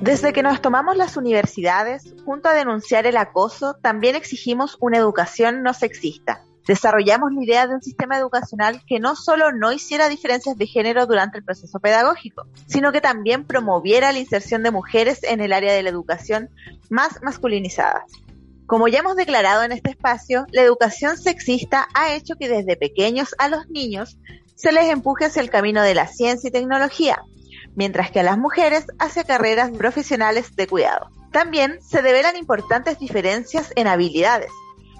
Desde que nos tomamos las universidades, junto a denunciar el acoso, también exigimos una educación no sexista. Desarrollamos la idea de un sistema educacional que no solo no hiciera diferencias de género durante el proceso pedagógico, sino que también promoviera la inserción de mujeres en el área de la educación más masculinizadas. Como ya hemos declarado en este espacio, la educación sexista ha hecho que desde pequeños a los niños se les empuje hacia el camino de la ciencia y tecnología, mientras que a las mujeres hacia carreras profesionales de cuidado. También se develan importantes diferencias en habilidades,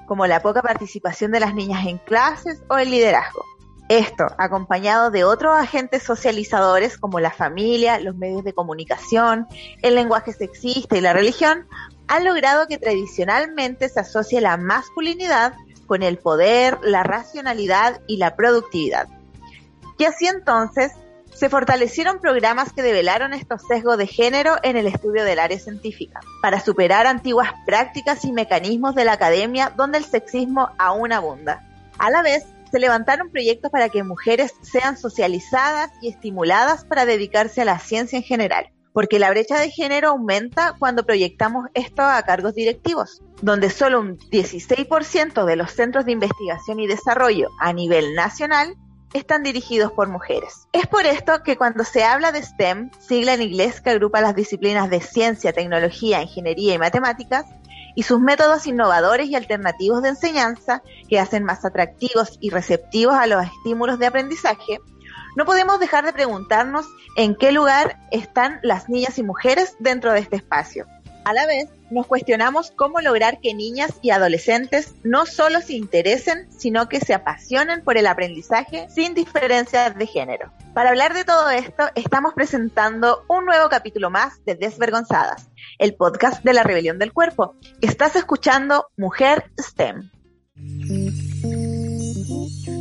como la poca participación de las niñas en clases o el liderazgo. Esto, acompañado de otros agentes socializadores como la familia, los medios de comunicación, el lenguaje sexista y la religión, ha logrado que tradicionalmente se asocie la masculinidad con el poder, la racionalidad y la productividad. Y así entonces se fortalecieron programas que develaron estos sesgos de género en el estudio del área científica, para superar antiguas prácticas y mecanismos de la academia donde el sexismo aún abunda. A la vez, se levantaron proyectos para que mujeres sean socializadas y estimuladas para dedicarse a la ciencia en general, porque la brecha de género aumenta cuando proyectamos esto a cargos directivos, donde solo un 16% de los centros de investigación y desarrollo a nivel nacional están dirigidos por mujeres. Es por esto que cuando se habla de STEM, sigla en inglés que agrupa las disciplinas de ciencia, tecnología, ingeniería y matemáticas, y sus métodos innovadores y alternativos de enseñanza que hacen más atractivos y receptivos a los estímulos de aprendizaje, no podemos dejar de preguntarnos en qué lugar están las niñas y mujeres dentro de este espacio. A la vez, nos cuestionamos cómo lograr que niñas y adolescentes no solo se interesen, sino que se apasionen por el aprendizaje sin diferencias de género. Para hablar de todo esto, estamos presentando un nuevo capítulo más de Desvergonzadas, el podcast de la rebelión del cuerpo. Estás escuchando Mujer STEM.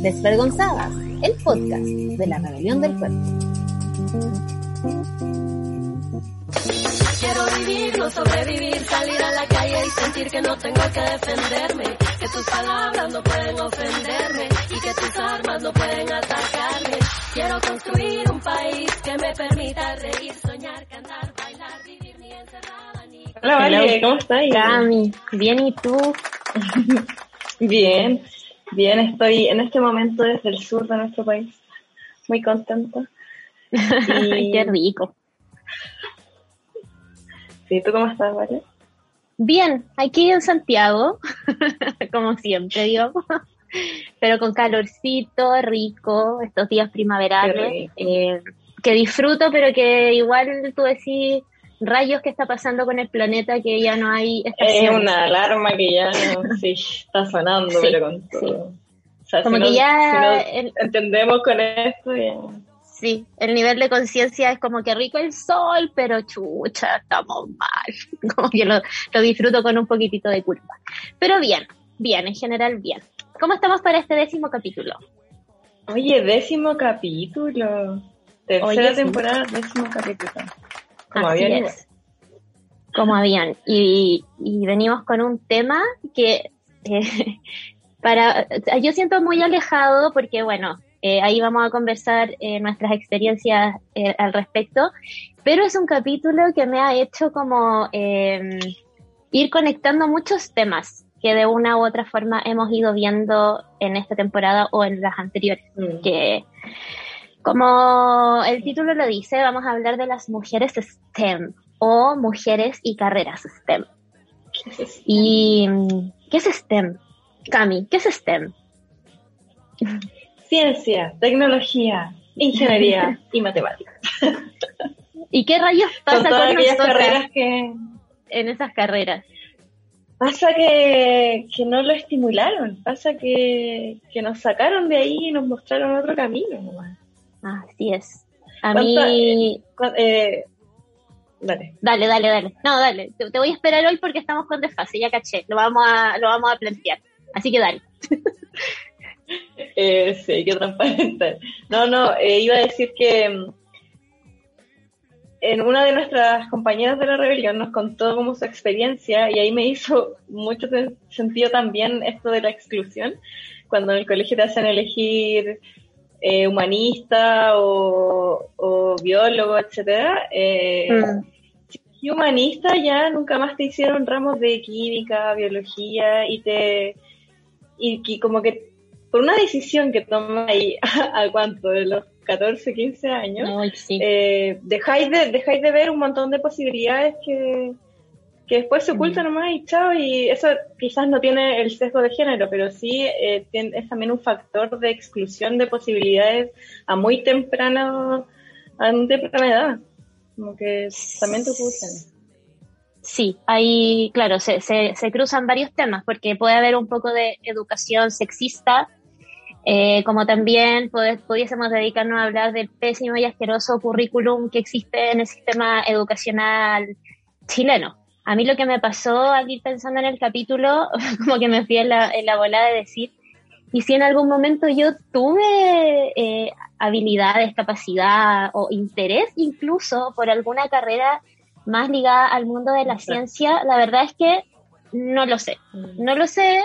Desvergonzadas, el podcast de la rebelión del cuerpo. Quiero vivir, no sobrevivir, salir a la calle y sentir que no tengo que defenderme, que tus palabras no pueden ofenderme y que tus armas no pueden atacarme. Quiero construir un país que me permita reír, soñar, cantar, bailar, vivir ni encerrada ni... Hola, Vale, ¿cómo estás? Cami, bien, ¿y tú? bien, bien, estoy en este momento desde el sur de nuestro país, muy contenta. Y... Qué rico. Sí, ¿tú cómo estás, Vale? Bien, aquí en Santiago, como siempre, digamos, pero con calorcito, rico, estos días primaverales, eh, que disfruto, pero que igual tú decís rayos que está pasando con el planeta, que ya no hay. Es una alarma que ya no, sí, está sonando, pero con todo. O sea, como que ya... entendemos con esto, Sí, el nivel de conciencia es como que rico el sol, pero chucha, estamos mal. Como que lo, disfruto con un poquitito de culpa. Pero bien, bien, en general bien. ¿Cómo estamos para este décimo capítulo? Oye, décimo capítulo. Tercera temporada, décimo capítulo. Como habían. Como habían. Y, y venimos con un tema que eh, para yo siento muy alejado porque bueno eh, ahí vamos a conversar eh, nuestras experiencias eh, al respecto, pero es un capítulo que me ha hecho como ir conectando muchos temas que de una u otra forma hemos ido viendo en esta temporada o en las anteriores. Mm. Que, como el título lo dice, vamos a hablar de las mujeres STEM o mujeres y carreras STEM. ¿Y qué es STEM? Cami, ¿qué es STEM? Ciencia, tecnología, ingeniería y matemáticas. ¿Y qué rayos pasa con, aquellas carreras que en esas carreras? Pasa que, que no lo estimularon, pasa que, que, nos sacaron de ahí y nos mostraron otro camino Así es. A mí... Eh, dale. Dale, dale, dale. No, dale. Te, te, voy a esperar hoy porque estamos con desfase, ya caché. Lo vamos a, lo vamos a plantear. Así que dale. Eh, sí, qué transparente. No, no, eh, iba a decir que mm, en una de nuestras compañeras de la rebelión nos contó como su experiencia y ahí me hizo mucho sentido también esto de la exclusión, cuando en el colegio te hacen elegir eh, humanista o, biólogo, etcétera, eh, mm. humanista ya nunca más te hicieron ramos de química, biología y te y, como que por una decisión que tomas ahí a, cuánto de los 14, 15 años, eh, dejáis de dejáis de ver un montón de posibilidades que que después se oculta mm. nomás y chao, y eso quizás no tiene el sesgo de género, pero sí eh, es también un factor de exclusión de posibilidades a muy temprana, a muy temprana edad, como que también te ocultan. Sí, ahí, claro, se, se, se, cruzan varios temas, porque puede haber un poco de educación sexista, eh, como también pudiésemos dedicarnos a hablar del pésimo y asqueroso currículum que existe en el sistema educacional chileno a mí lo que me pasó al ir pensando en el capítulo, como que me fui en la, en la bola de decir, y si en algún momento yo tuve eh, habilidades, capacidad o interés incluso por alguna carrera más ligada al mundo de la ciencia, la verdad es que no lo sé. Mm. No lo sé,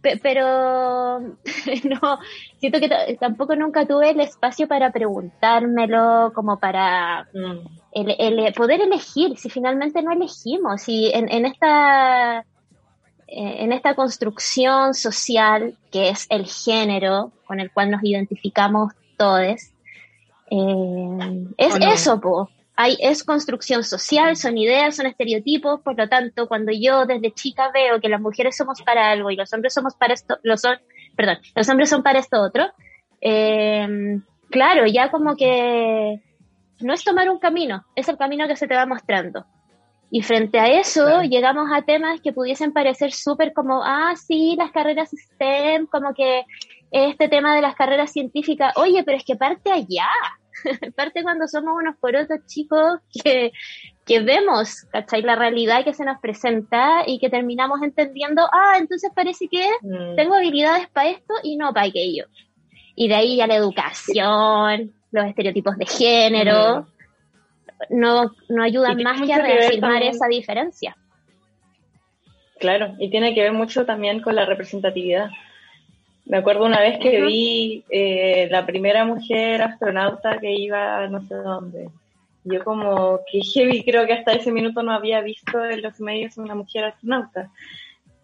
pero no, siento que tampoco nunca tuve el espacio para preguntármelo, como para mm. el, poder elegir, si finalmente no elegimos, si en, en esta en esta construcción social que es el género con el cual nos identificamos todos, eh, es eso, po hay, es construcción social, son ideas, son estereotipos, por lo tanto, cuando yo desde chica veo que las mujeres somos para algo y los hombres somos para esto, los son, perdón, los hombres son para esto otro, eh, claro, ya como que no es tomar un camino, es el camino que se te va mostrando. Y frente a eso llegamos a temas que pudiesen parecer súper como, ah, sí, las carreras STEM, como que este tema de las carreras científicas, oye, pero es que parte allá, parte cuando somos unos porotos chicos que, que vemos, ¿cachai? La realidad que se nos presenta y que terminamos entendiendo, ah, entonces parece que mm. tengo habilidades para esto y no para aquello. Y de ahí ya la educación, los estereotipos de género, mm. no, no ayudan más que a reafirmar esa diferencia. Claro, y tiene que ver mucho también con la representatividad. Me acuerdo una vez que vi eh, la primera mujer astronauta que iba no sé dónde. Yo como que heavy, creo que hasta ese minuto no había visto en los medios una mujer astronauta.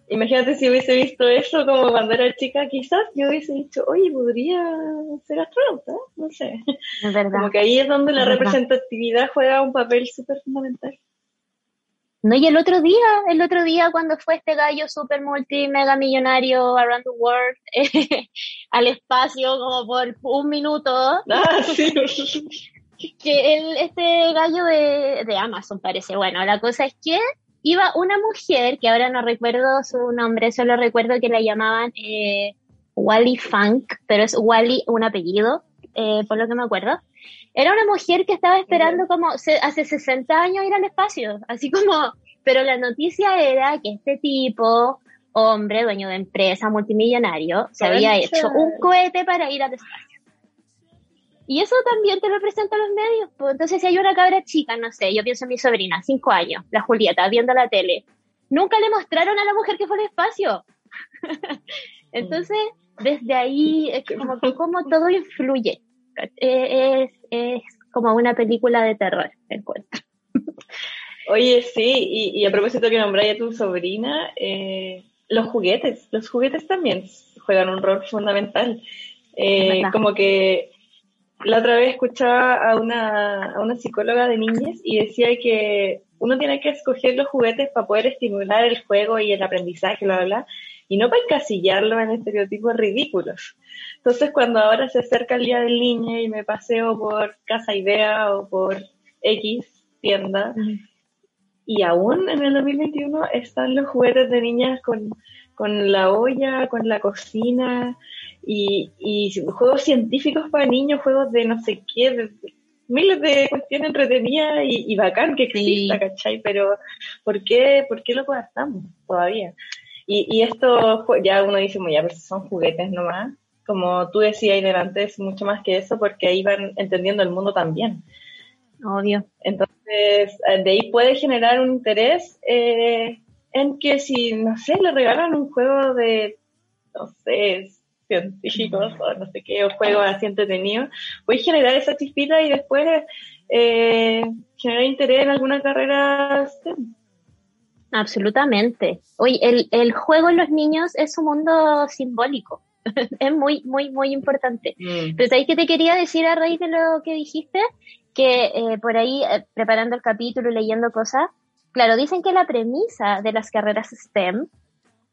Imagínate si hubiese visto eso como cuando era chica, quizás yo hubiese dicho, oye, podría ser astronauta, no sé. Es verdad. Como que ahí es donde la representatividad juega un papel súper fundamental. No, y el otro día, el otro día cuando fue este gallo super multi mega millonario around the world al espacio como por un minuto. Ah, sí. que el, este gallo de, de, Amazon parece. Bueno, la cosa es que iba una mujer, que ahora no recuerdo su nombre, solo recuerdo que la llamaban eh, Wally Funk, pero es Wally un apellido, eh, por lo que me acuerdo. Era una mujer que estaba esperando como hace 60 años ir al espacio, así como, pero la noticia era que este tipo, hombre, dueño de empresa, multimillonario, se había hecho un cohete para ir al espacio. Y eso también te lo presentan los medios. Pues entonces, si hay una cabra chica, no sé, yo pienso en mi sobrina, cinco años, la Julieta, viendo la tele, nunca le mostraron a la mujer que fue al espacio. entonces, desde ahí, es como, como todo influye. Es, es como una película de terror, encuentro. Oye, sí, y, a propósito que nombráis a tu sobrina, eh, los juguetes, los juguetes también juegan un rol fundamental. Eh, como que la otra vez escuchaba a una, a una psicóloga de niñas y decía que uno tiene que escoger los juguetes para poder estimular el juego y el aprendizaje, bla, bla, bla, y no para encasillarlo en estereotipos ridículos. Entonces, cuando ahora se acerca el Día del Niño y me paseo por Casa Idea o por X tienda, y aún en el 2021 están los juguetes de niñas con, con la olla, con la cocina, y, y, juegos científicos para niños, juegos de no sé qué, miles de cuestiones entretenidas y, y bacán que exista, ¿cachai? Pero ¿por qué, ¿por qué lo gastamos todavía? Y, y esto ya uno dice, ya, pues son juguetes nomás. Como tú decías ahí delante, es mucho más que eso porque ahí van entendiendo el mundo también. Obvio. Entonces, eh, de ahí puede generar un interés eh, en que si, no sé, le regalan un juego de, no sé, científicos o no sé qué, o juegos así entretenidos, puedes generar esa chispita y después eh, generar interés en alguna carrera Absolutamente. Oye, el, el juego en los niños es un mundo simbólico. es muy, muy, muy importante. Mm. Pero ahí que te quería decir a raíz de lo que dijiste, que eh, por ahí, eh, preparando el capítulo y leyendo cosas, claro, dicen que la premisa de las carreras STEM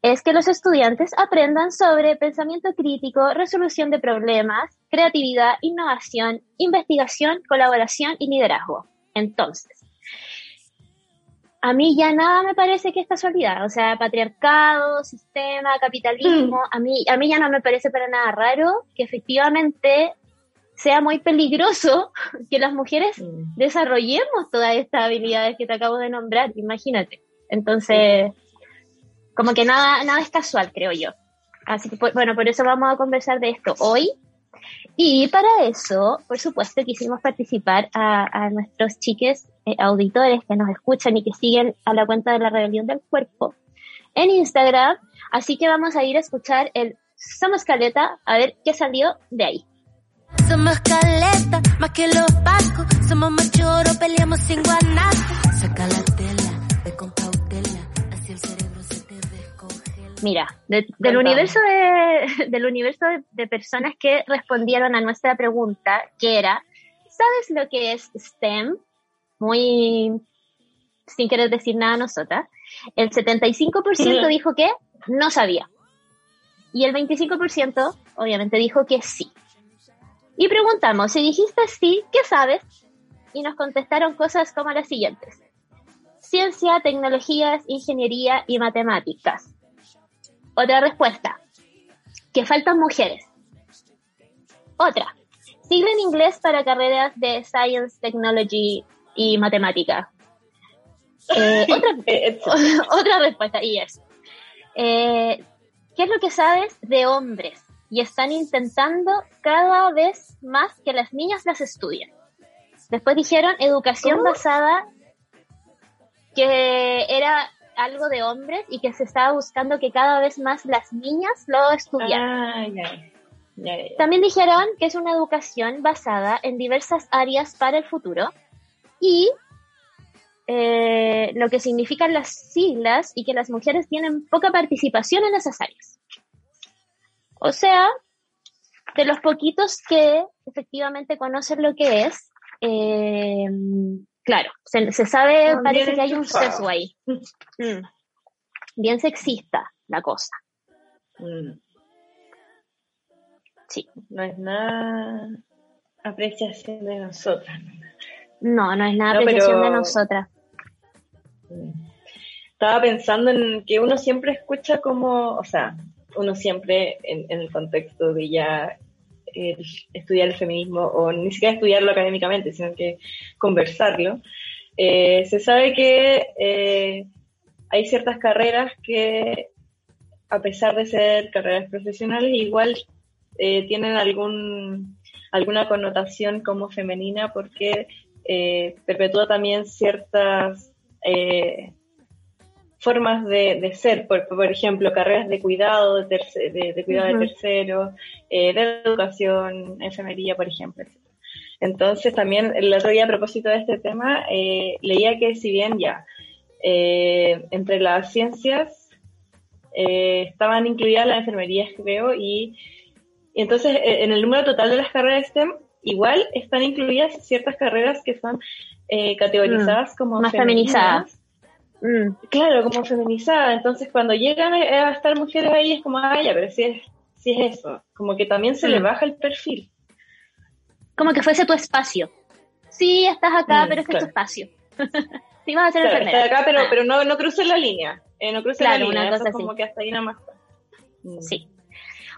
es que los estudiantes aprendan sobre pensamiento crítico, resolución de problemas, creatividad, innovación, investigación, colaboración y liderazgo. Entonces, a mí ya nada me parece que es casualidad, o sea, patriarcado, sistema, capitalismo, mm. a mí, a mí ya no me parece para nada raro que efectivamente sea muy peligroso que las mujeres mm. desarrollemos todas estas habilidades que te acabo de nombrar, imagínate. Entonces, como que nada, nada es casual, creo yo. Así que, pues, bueno, por eso vamos a conversar de esto hoy. Y para eso, por supuesto, quisimos participar a, a nuestros chiques eh, auditores que nos escuchan y que siguen a la cuenta de la rebelión del cuerpo en Instagram. Así que vamos a ir a escuchar el Somos Caleta a ver qué salió de ahí. Somos caleta, más que los vascos. Somos machoro, peleamos sin guanaco. Saca la tela, ve con cautela. Así el cerebro se te descongela. Mira, del, universo de, del universo de personas que respondieron a nuestra pregunta, que era, ¿sabes lo que es STEM? Muy sin querer decir nada a nosotras, el 75% dijo que no sabía. Y el 25% obviamente dijo que sí. Y preguntamos, si dijiste sí, ¿qué sabes? Y nos contestaron cosas como las siguientes. Ciencia, tecnologías, ingeniería y matemáticas. Otra respuesta. Que faltan mujeres. Otra. Siglo en inglés para carreras de Science, Technology y matemática. Eh, otra, respuesta, y es, eh, ¿qué es lo que sabes de hombres? Y están intentando cada vez más que las niñas las estudien. Después dijeron educación basada, que era algo de hombres y que se estaba buscando que cada vez más las niñas lo estudiaran. Ah, También dijeron que es una educación basada en diversas áreas para el futuro y eh, lo que significan las siglas y que las mujeres tienen poca participación en esas áreas. O sea, de los poquitos que efectivamente conocen lo que es, eh, claro, se, sabe, parece que hay un sesgo ahí. Mm. Bien sexista la cosa. Mm. Sí. No es nada apreciación de nosotras. No, no es nada no, de nosotras. Estaba pensando en que uno siempre escucha como, o sea, uno siempre en, el contexto de ya eh, estudiar el feminismo, o ni siquiera estudiarlo académicamente, sino que conversarlo, eh, se sabe que eh, hay ciertas carreras que, a pesar de ser carreras profesionales, igual tienen algún alguna connotación como femenina porque eh, perpetúa también ciertas eh, formas de, ser, por, ejemplo, carreras de cuidado, de, de, cuidado de terceros, eh, de educación, enfermería, por ejemplo. Entonces, también el otro día, a propósito de este tema, leía que si bien ya entre las ciencias estaban incluidas las enfermerías, creo, y, y entonces en el número total de las carreras STEM igual están incluidas ciertas carreras que son eh, categorizadas mm. como más feminizadas. Mm. Claro, como feminizadas. Entonces, cuando llegan a estar mujeres ahí, es como, ah, ya, pero si es, si es eso. Como que también se le mm. baja el perfil. Como que fuese tu espacio. Sí, estás acá, pero este es tu espacio. sí, vas a ser claro, Estás acá, pero, pero no, no cruces la línea. Eh, no cruces la línea. Una cosa es como que hasta ahí nada más. Sí.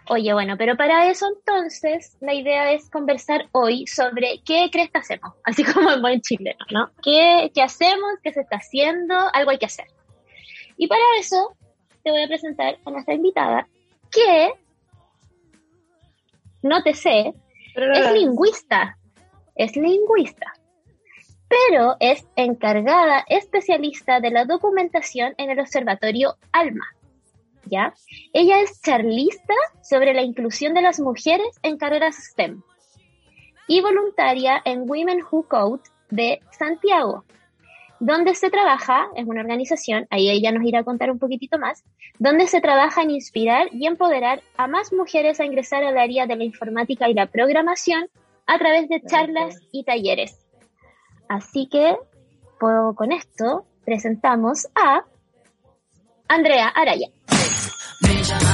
Oye, bueno, pero para eso entonces la idea es conversar hoy sobre qué crees que hacemos, así como en buen chileno, ¿no? ¿Qué, ¿Qué hacemos? ¿Qué se está haciendo? Algo hay que hacer. Y para eso te voy a presentar a nuestra invitada, que, no te sé, es lingüista, es lingüista, pero es encargada especialista de la documentación en el Observatorio ALMA ¿ya? Ella es charlista sobre la inclusión de las mujeres en carreras STEM y voluntaria en Women Who Code de Santiago, donde se trabaja, es una organización, ahí ella nos irá a contar un poquitito más, donde se trabaja en inspirar y empoderar a más mujeres a ingresar al área de la informática y la programación a través de charlas y talleres. Así que, con esto, presentamos a Andrea Araya.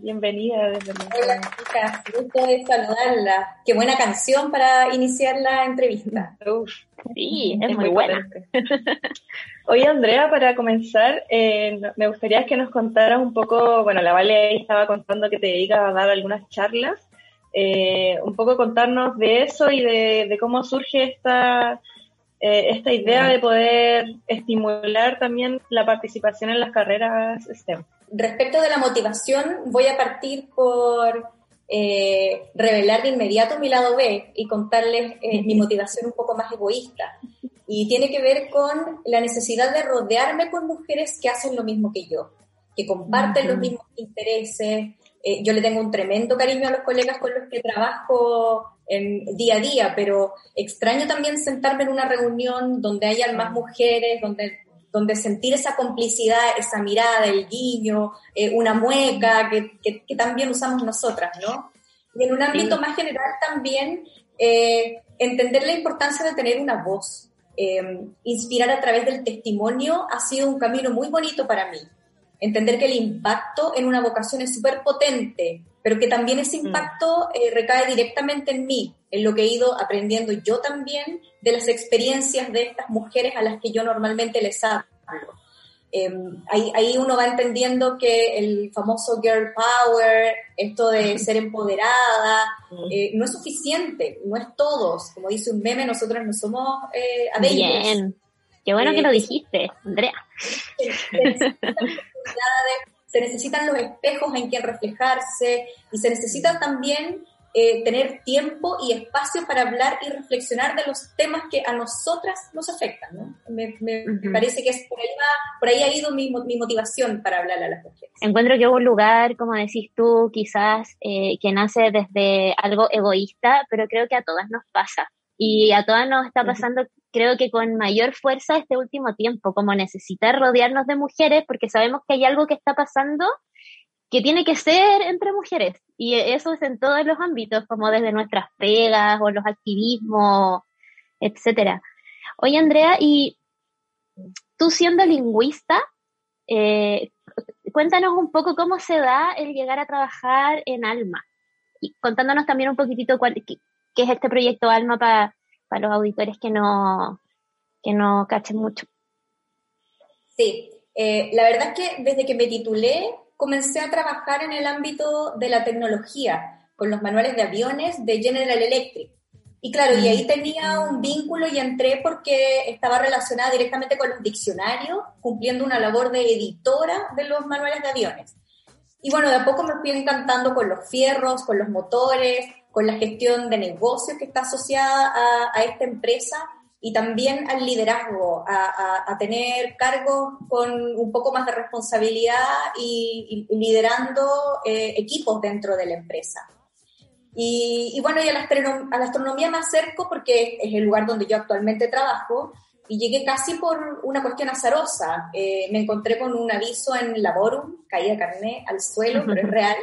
Bienvenida desde Hola, chicas, gusto de saludarla. Qué buena canción para iniciar la entrevista. sí, es, muy, buena. Oye, Andrea, para comenzar, eh, me gustaría que nos contaras un poco, bueno, la Vale estaba contando que te dedicas a dar algunas charlas, eh, un poco contarnos de eso y de, cómo surge esta, eh, esta idea de poder estimular también la participación en las carreras STEM. Respecto de la motivación, voy a partir por eh, revelar de inmediato mi lado B y contarles eh, mi motivación un poco más egoísta. Y tiene que ver con la necesidad de rodearme con mujeres que hacen lo mismo que yo, que comparten los mismos intereses. Eh, yo le tengo un tremendo cariño a los colegas con los que trabajo en, día a día, pero extraño también sentarme en una reunión donde hayan más mujeres, donde donde sentir esa complicidad, esa mirada, el guiño, eh, una mueca que, que, también usamos nosotras, ¿no? Y en un ámbito más general también, eh, entender la importancia de tener una voz. Eh, inspirar a través del testimonio ha sido un camino muy bonito para mí. Entender que el impacto en una vocación es súper potente, pero que también ese mm. impacto recae directamente en mí, en lo que he ido aprendiendo yo también de las experiencias de estas mujeres a las que yo normalmente les hablo. Em, ahí, uno va entendiendo que el famoso girl power, esto de ser empoderada, eh, no es suficiente, no es todos. Como dice un meme, nosotros no somos eh, Bien, qué bueno que lo eh, dijiste, Andrea. Se necesitan los espejos en quien reflejarse y se necesitan también eh, tener tiempo y espacio para hablar y reflexionar de los temas que a nosotras nos afectan. ¿no? Me, parece que es por, ahí por ahí ha ido mi, mi, motivación para hablar a las mujeres. Encuentro que un lugar, como decís tú, quizás eh, que nace desde algo egoísta, pero creo que a todas nos pasa. Y a todas nos está pasando, creo que con mayor fuerza este último tiempo, como necesitar rodearnos de mujeres, porque sabemos que hay algo que está pasando que tiene que ser entre mujeres. Y eso es en todos los ámbitos, como desde nuestras pegas o los activismos, etcétera. Oye, Andrea, y tú siendo lingüista, eh, cuéntanos un poco cómo se da el llegar a trabajar en Alma. Y contándonos también un poquitito cuál, qué, es este proyecto Alma para los auditores que no, que no cachen mucho. Sí, eh, la verdad es que desde que me titulé comencé a trabajar en el ámbito de la tecnología, con los manuales de aviones de General Electric. Y claro, y ahí tenía un vínculo y entré porque estaba relacionada directamente con los diccionarios, cumpliendo una labor de editora de los manuales de aviones. Y bueno, de a poco me fui encantando con los fierros, con los motores, con la gestión de negocios que está asociada a, a esta empresa y también al liderazgo, a, tener cargos con un poco más de responsabilidad y, liderando eh, equipos dentro de la empresa. Y, bueno, y a la, a la, astronomía me acerco porque es el lugar donde yo actualmente trabajo y llegué casi por una cuestión azarosa. Eh, me encontré con un aviso en Laborum, caía carné al suelo, pero es real.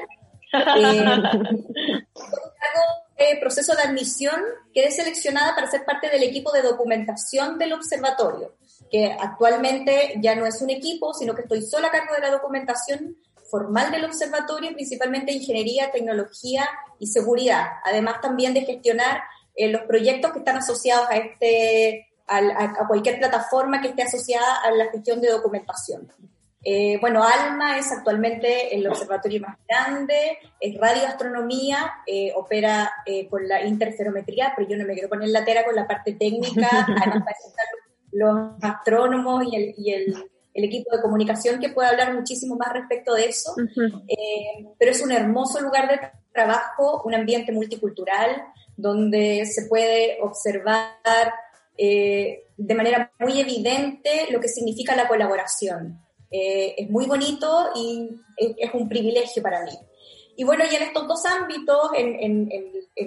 Eh, eh, proceso de admisión, quedé seleccionada para ser parte del equipo de documentación del observatorio, que actualmente ya no es un equipo, sino que estoy sola a cargo de la documentación formal del observatorio, principalmente ingeniería, tecnología y seguridad, además también de gestionar eh, los proyectos que están asociados a, este, a cualquier plataforma que esté asociada a la gestión de documentación. Eh, bueno, ALMA es actualmente el observatorio más grande, es radioastronomía, eh, opera eh, con la interferometría, pero yo no me quiero poner la tera con la parte técnica, además los, astrónomos y el, y, el, el equipo de comunicación que puede hablar muchísimo más respecto de eso, eh, pero es un hermoso lugar de trabajo, un ambiente multicultural, donde se puede observar eh, de manera muy evidente lo que significa la colaboración. Eh, es muy bonito y es, un privilegio para mí. Y bueno, y en estos dos ámbitos, en,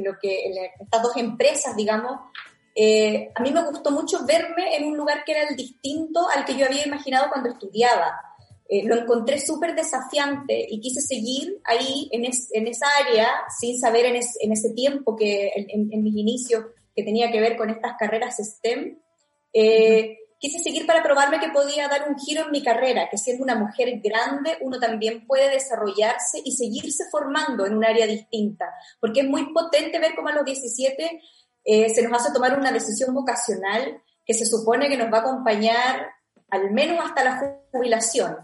lo que, en estas dos empresas, digamos, eh, a mí me gustó mucho verme en un lugar que era el distinto al que yo había imaginado cuando estudiaba. lo encontré súper desafiante y quise seguir ahí en, esa área sin saber en, ese tiempo que en, mis inicios que tenía que ver con estas carreras STEM. Eh, quise seguir para probarme que podía dar un giro en mi carrera, que siendo una mujer grande uno también puede desarrollarse y seguirse formando en un área distinta, porque es muy potente ver cómo a los 17 eh, se nos hace tomar una decisión vocacional que se supone que nos va a acompañar al menos hasta la jubilación.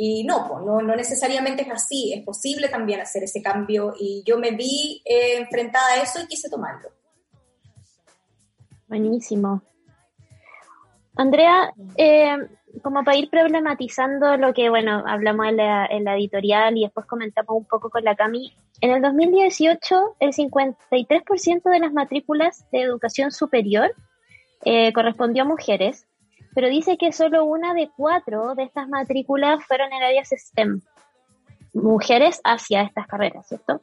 Y no, no, no necesariamente es así, es posible también hacer ese cambio y yo me vi eh, enfrentada a eso y quise tomarlo. Buenísimo. Andrea, eh, como para ir problematizando lo que, bueno, hablamos en la, editorial y después comentamos un poco con la Cami, en el 2018 el 53% de las matrículas de educación superior eh, correspondió a mujeres, pero dice que solo una de cuatro de estas matrículas fueron en áreas STEM, mujeres hacia estas carreras, ¿cierto?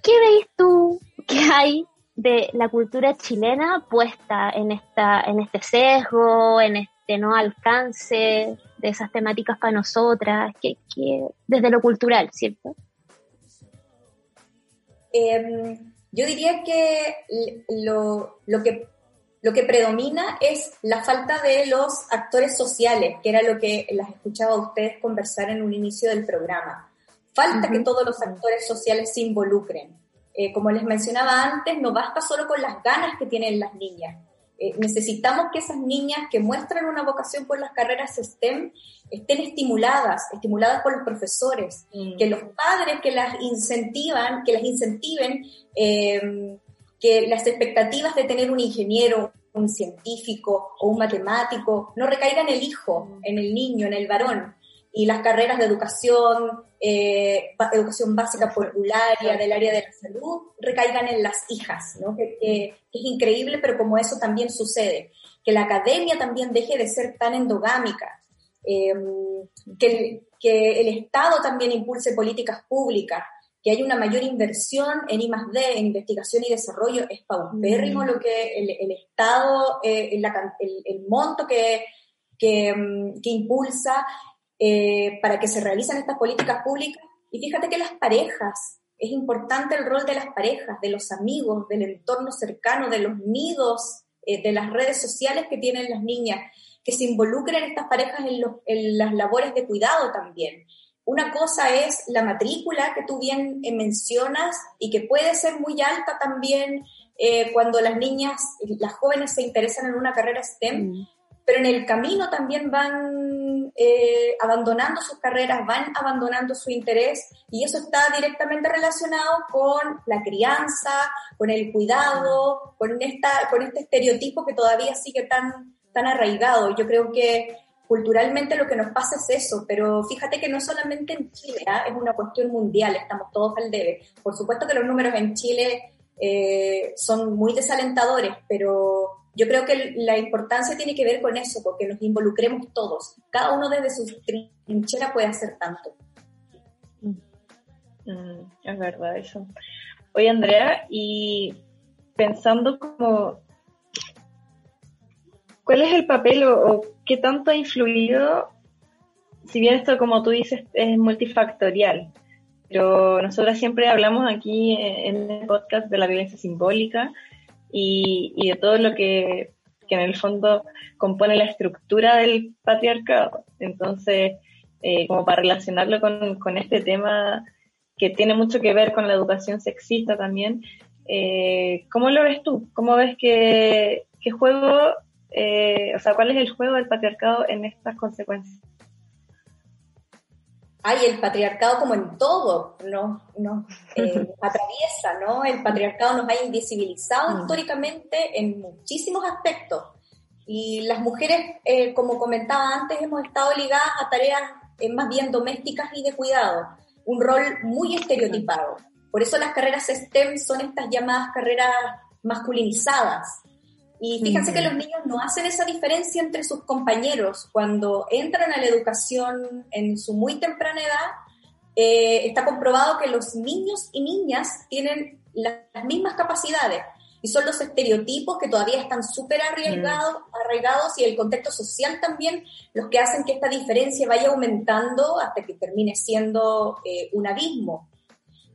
¿Qué veis tú que hay de la cultura chilena puesta en, esta, en este sesgo, en este no alcance de esas temáticas para nosotras, que, desde lo cultural, ¿cierto? Em, yo diría que lo, lo, que lo que predomina es la falta de los actores sociales, que era lo que las escuchaba a ustedes conversar en un inicio del programa. Falta que todos los actores sociales se involucren. Eh, como les mencionaba antes, no basta solo con las ganas que tienen las niñas. Eh, necesitamos que esas niñas que muestran una vocación por las carreras STEM estén estimuladas, estimuladas por los profesores, mm. que los padres que las incentivan, que las incentiven, eh, que las expectativas de tener un ingeniero, un científico o un matemático no recaigan en el hijo, en el niño, en el varón, y las carreras de educación, eh, educación básica popularia del área de la salud recaigan en las hijas, ¿no? que, es increíble, pero como eso también sucede, que la academia también deje de ser tan endogámica, eh, que, que, el Estado también impulse políticas públicas, que haya una mayor inversión en I en investigación y desarrollo, es paupérrimo mm. lo que el, Estado, eh, el, el, monto que, que, mm, que impulsa, eh, para que se realicen estas políticas públicas. Y fíjate que las parejas, es importante el rol de las parejas, de los amigos, del entorno cercano, de los nidos, eh, de las redes sociales que tienen las niñas, que se involucren estas parejas en, las labores de cuidado también. Una cosa es la matrícula que tú bien eh, mencionas y que puede ser muy alta también cuando las niñas, las jóvenes se interesan en una carrera STEM, mm pero en el camino también van eh, abandonando sus carreras, van abandonando su interés y eso está directamente relacionado con la crianza, con el cuidado, con, esta, con este estereotipo que todavía sigue tan, tan arraigado. Yo creo que culturalmente lo que nos pasa es eso, pero fíjate que no solamente en Chile, ¿ah? es una cuestión mundial, estamos todos al debe. Por supuesto que los números en Chile eh, son muy desalentadores, pero yo creo que la importancia tiene que ver con eso, porque nos involucremos todos. Cada uno desde su trinchera puede hacer tanto. Mm, es verdad eso. Oye, Andrea, y pensando como, ¿cuál es el papel o, qué tanto ha influido, si bien esto, como tú dices, es multifactorial, pero nosotros siempre hablamos aquí en el podcast de la violencia simbólica, y, de todo lo que, en el fondo compone la estructura del patriarcado. Entonces, eh, como para relacionarlo con, este tema que tiene mucho que ver con la educación sexista también, eh, ¿cómo lo ves tú? ¿Cómo ves que, qué juego, eh, o sea, cuál es el juego del patriarcado en estas consecuencias? Hay el patriarcado como en todo nos, eh, atraviesa, ¿no? El patriarcado nos ha invisibilizado mm. históricamente en muchísimos aspectos. Y las mujeres, eh, como comentaba antes, hemos estado ligadas a tareas eh, más bien domésticas y de cuidado, un rol muy estereotipado. Por eso las carreras STEM son estas llamadas carreras masculinizadas. Y fíjense que los niños no hacen esa diferencia entre sus compañeros cuando entran a la educación en su muy temprana edad. Eh, está comprobado que los niños y niñas tienen las mismas capacidades y son los estereotipos que todavía están súper arraigados, mm. arraigados y el contexto social también los que hacen que esta diferencia vaya aumentando hasta que termine siendo eh, un abismo.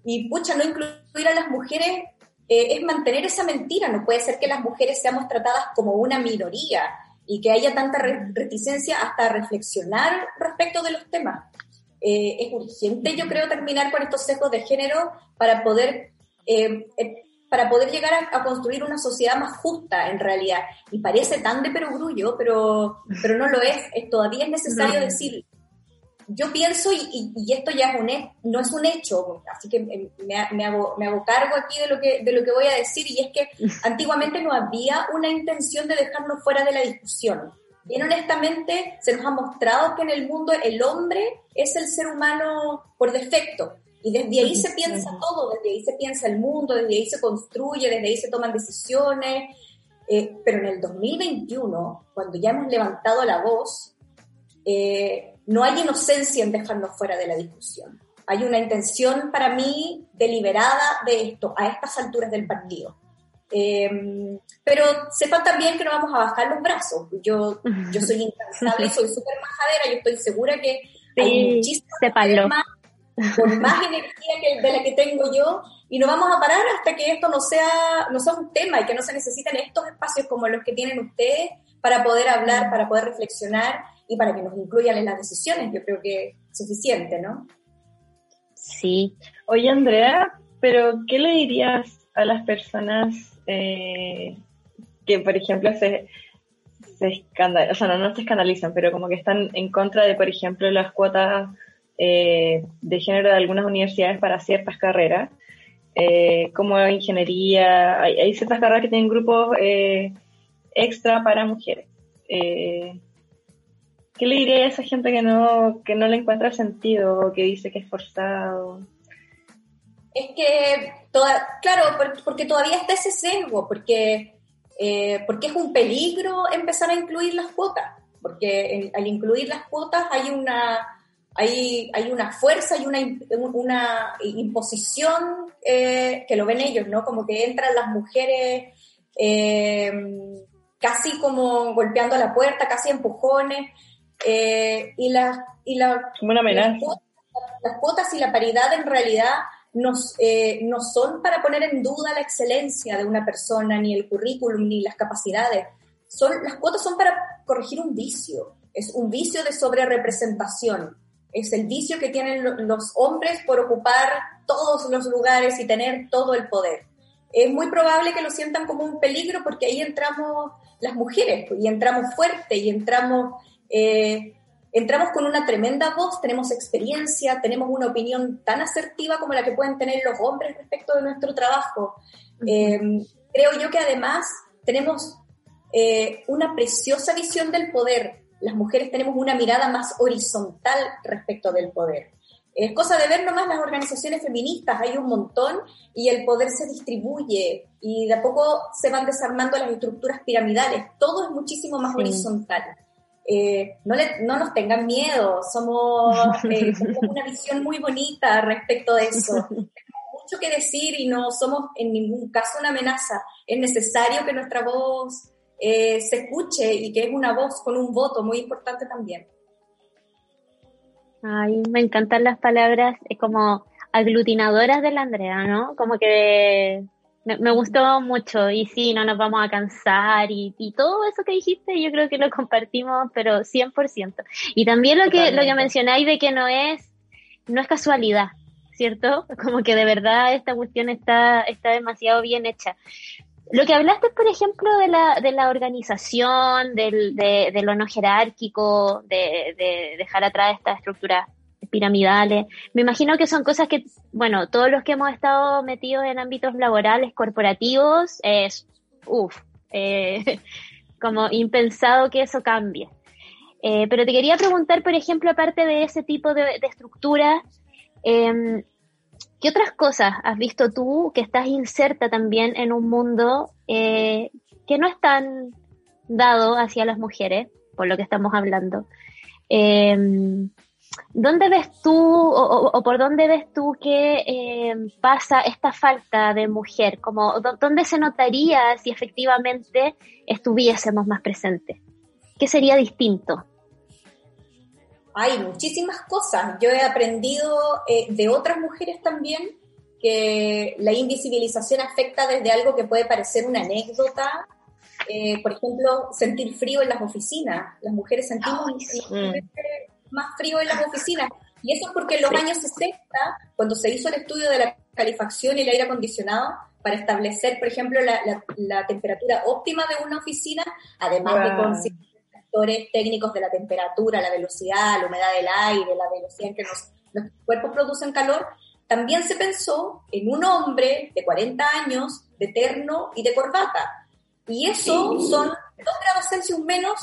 Y pucha, no incluir a las mujeres eh, es mantener esa mentira. No puede ser que las mujeres seamos tratadas como una minoría y que haya tanta reticencia hasta reflexionar respecto de los temas. Eh, es urgente, yo creo, terminar con estos sesgos de género para poder para poder llegar a, construir una sociedad más justa en realidad. Y parece tan de perogrullo, pero, pero no lo es. es todavía es necesario decir, yo pienso, y, y, esto ya es un, no es un hecho, así que me, me, hago, me hago cargo aquí de lo, que, de lo que voy a decir, y es que antiguamente no había una intención de dejarnos fuera de la discusión. Bien honestamente, se nos ha mostrado que en el mundo el hombre es el ser humano por defecto. Y desde ahí se piensa todo, desde ahí se piensa el mundo, desde ahí se construye, desde ahí se toman decisiones. Eh, pero en el 2021, cuando ya hemos levantado la voz, eh, no hay inocencia en dejarnos fuera de la discusión. Hay una intención para mí deliberada de esto, a estas alturas del partido. Eh, pero sepan también que no vamos a bajar los brazos. Yo, yo soy incansable, soy súper majadera, yo estoy segura que hay muchísimas más con más energía que de la que tengo yo y no vamos a parar hasta que esto no sea, no sea un tema y que no se necesiten estos espacios como los que tienen ustedes para poder hablar, para poder reflexionar y para que nos incluyan en las decisiones. Yo creo que es suficiente, ¿no? Sí. Oye, Andrea, pero ¿qué le dirías a las personas eh, que, por ejemplo, se, se escandalizan, o sea, no, no se escandalizan, pero como que están en contra de, por ejemplo, las cuotas eh, de género de algunas universidades para ciertas carreras, eh, como ingeniería, hay, ciertas carreras que tienen grupos eh, extra para mujeres. ¿Qué le diría a esa gente que no, que no le encuentra sentido o que dice que es forzado? Es que, toda, claro, porque todavía está ese sesgo, porque, porque es un peligro empezar a incluir las cuotas, porque al incluir las cuotas hay una hay, hay una fuerza y una, una imposición eh, que lo ven ellos, ¿no? Como que entran las mujeres eh, casi como golpeando la puerta, casi empujones, eh, y, las y la, una amenaza. Las cuotas, y la paridad en realidad nos, no son para poner en duda la excelencia de una persona, ni el currículum, ni las capacidades. Son, las cuotas son para corregir un vicio, es un vicio de sobrerepresentación es el vicio que tienen los hombres por ocupar todos los lugares y tener todo el poder. Es muy probable que lo sientan como un peligro porque ahí entramos las mujeres y entramos fuerte y entramos, eh, entramos con una tremenda voz, tenemos experiencia, tenemos una opinión tan asertiva como la que pueden tener los hombres respecto de nuestro trabajo. Eh, creo yo que además tenemos eh, una preciosa visión del poder las mujeres tenemos una mirada más horizontal respecto del poder. Es cosa de ver nomás las organizaciones feministas, hay un montón y el poder se distribuye y de a poco se van desarmando las estructuras piramidales, todo es muchísimo más horizontal. Eh, no, no nos tengan miedo, somos, eh, tenemos una visión muy bonita respecto de eso. Tenemos mucho que decir y no somos en ningún caso una amenaza. Es necesario que nuestra voz eh, se escuche y que es una voz con un voto muy importante también. Ay, me encantan las palabras eh, como aglutinadoras de la Andrea, ¿no? Como que me, gustó mucho y sí, no nos vamos a cansar y, todo eso que dijiste yo creo que lo compartimos, pero 100%. Y también lo que, lo que mencionáis de que no es, no es casualidad, ¿cierto? Como que de verdad esta cuestión está, está demasiado bien hecha. Lo que hablaste, por ejemplo, de la, de la organización, del, de, de lo no jerárquico, de, de dejar atrás estas estructuras piramidales, me imagino que son cosas que, bueno, todos los que hemos estado metidos en ámbitos laborales, corporativos, es, uff, eh, como impensado que eso cambie. Eh, pero te quería preguntar, por ejemplo, aparte de ese tipo de, de estructura, em, ¿qué otras cosas has visto tú que estás inserta también en un mundo eh, que no es tan dado hacia las mujeres, por lo que estamos hablando? ¿Dónde ves tú o, por dónde ves tú que em, pasa esta falta de mujer? Como, ¿Dónde se notaría si efectivamente estuviésemos más presentes? ¿Qué sería distinto? Hay muchísimas cosas. Yo he aprendido eh, de otras mujeres también que la invisibilización afecta desde algo que puede parecer una anécdota. Eh, por ejemplo, sentir frío en las oficinas. Las mujeres sentimos más frío en las oficinas. Y eso es porque en los años 60, cuando se hizo el estudio de la calefacción y el aire acondicionado, para establecer, por ejemplo, la, temperatura óptima de una oficina, además de considerar técnicos de la temperatura, la velocidad, la humedad del aire, la velocidad en que los, cuerpos producen calor, también se pensó en un hombre de 40 años, de terno y de corbata. Y eso son 2 grados Celsius menos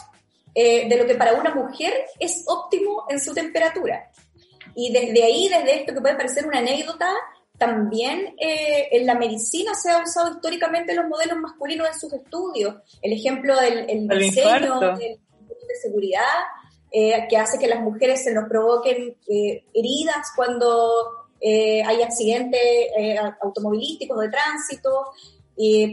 eh, de lo que para una mujer es óptimo en su temperatura. Y desde ahí, desde esto que puede parecer una anécdota, también eh, en la medicina se ha usado históricamente los modelos masculinos en sus estudios. El ejemplo del el diseño, del, de seguridad, eh, que hace que las mujeres se nos provoquen eh, heridas cuando eh, hay accidentes automovilísticos de tránsito.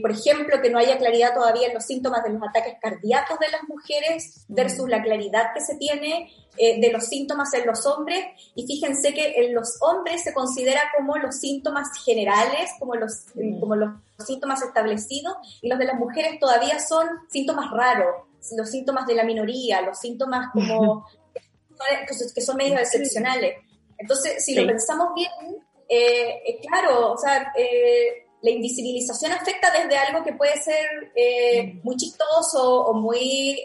Por ejemplo, que no haya claridad todavía en los síntomas de los ataques cardíacos de las mujeres versus la claridad que se tiene de los síntomas en los hombres. Y fíjense que en los hombres se considera como los síntomas generales, como los, como los síntomas establecidos, y los de las mujeres todavía son síntomas raros los síntomas de la minoría, los síntomas como que son medios excepcionales. Entonces, si lo pensamos bien, eh, claro, o sea, eh, la invisibilización afecta desde algo que puede ser eh, muy chistoso o muy,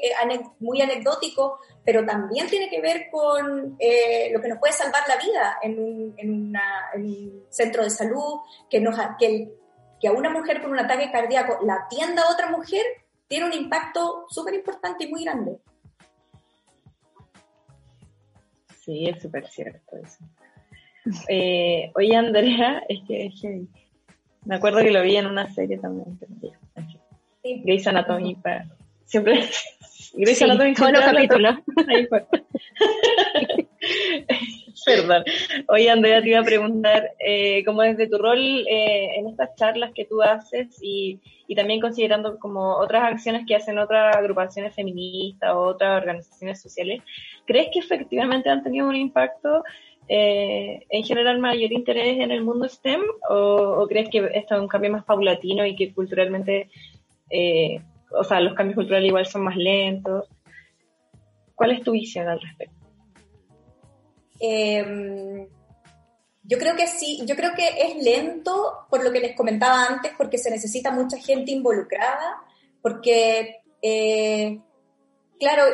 muy anecdótico, pero también tiene que ver con lo que nos puede salvar la vida en un, en un centro de salud, que, nos, que, que a una mujer con un ataque cardíaco la atienda a otra mujer tiene un impacto súper importante y muy grande. Sí, es súper cierto eso. Eh, oye, Andrea, es que, me acuerdo que lo vi en una serie también. Sí. Grey's Anatomy, para, siempre. Grey's Anatomy, todos los capítulos. Ahí fue. Perdón. Oye, Andrea, te iba a preguntar, eh, ¿cómo desde tu rol eh, en estas charlas que tú haces y, también considerando como otras acciones que hacen otras agrupaciones feministas o otras organizaciones sociales, ¿crees que efectivamente han tenido un impacto eh, en general mayor interés en el mundo STEM o, crees que esto es un cambio más paulatino y que culturalmente, eh, o sea, los cambios culturales igual son más lentos? ¿Cuál es tu visión al respecto? Em, yo creo que sí, yo creo que es lento por lo que les comentaba antes, porque se necesita mucha gente involucrada, porque, eh, claro,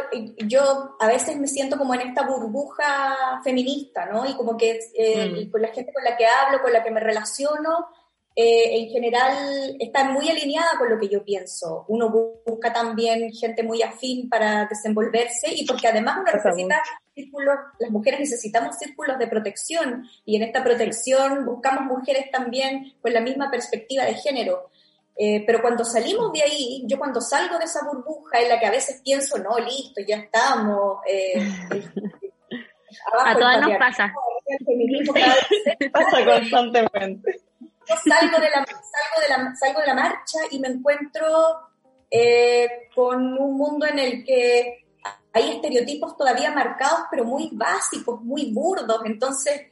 yo a veces me siento como en esta burbuja feminista, ¿no? Y como que eh, mm. con la gente con la que hablo, con la que me relaciono, eh, en general está muy alineada con lo que yo pienso. Uno busca también gente muy afín para desenvolverse y porque además uno necesita círculos, las mujeres necesitamos círculos de protección y en esta protección buscamos mujeres también con la misma perspectiva de género. Eh, pero cuando salimos de ahí, yo cuando salgo de esa burbuja en la que a veces pienso, no, listo, ya estamos. Eh, a todas nos pasa. pasa constantemente salgo de la, salgo de la, salgo de la marcha y me encuentro eh, con un mundo en el que hay estereotipos todavía marcados, pero muy básicos, muy burdos. Entonces,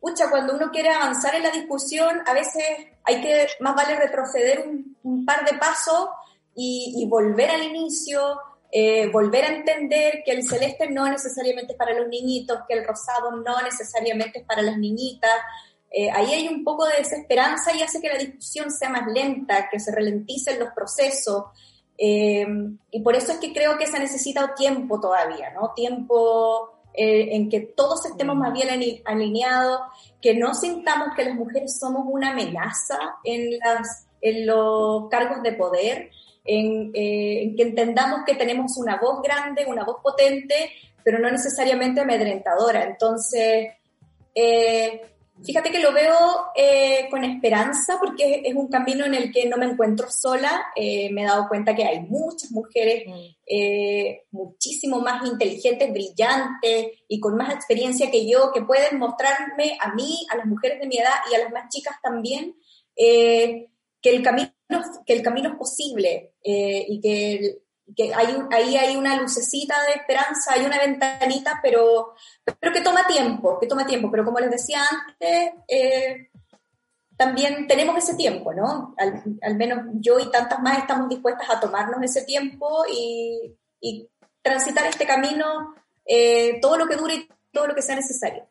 pucha, cuando uno quiere avanzar en la discusión, a veces hay que, más vale retroceder un, par de pasos y, volver al inicio, eh, volver a entender que el celeste no necesariamente es para los niñitos, que el rosado no necesariamente es para las niñitas, eh, ahí hay un poco de desesperanza y hace que la discusión sea más lenta, que se ralenticen los procesos. Eh, y por eso es que creo que se necesita tiempo todavía, ¿no? Tiempo en que todos estemos más bien alineados, que no sintamos que las mujeres somos una amenaza en, las, en los cargos de poder, en, eh, que entendamos que tenemos una voz grande, una voz potente, pero no necesariamente amedrentadora. Entonces, eh, fíjate que lo veo eh, con esperanza porque es, un camino en el que no me encuentro sola. me he dado cuenta que hay muchas mujeres mm. muchísimo más inteligentes, brillantes y con más experiencia que yo que pueden mostrarme a mí, a las mujeres de mi edad y a las más chicas también que el camino, que el camino es posible eh, y que, que hay ahí hay una lucecita de esperanza, hay una ventanita, pero, pero que toma tiempo, que toma tiempo. Pero como les decía antes, eh, también tenemos ese tiempo, ¿no? Al, menos yo y tantas más estamos dispuestas a tomarnos ese tiempo y, y transitar este camino eh, todo lo que dure y todo lo que sea necesario.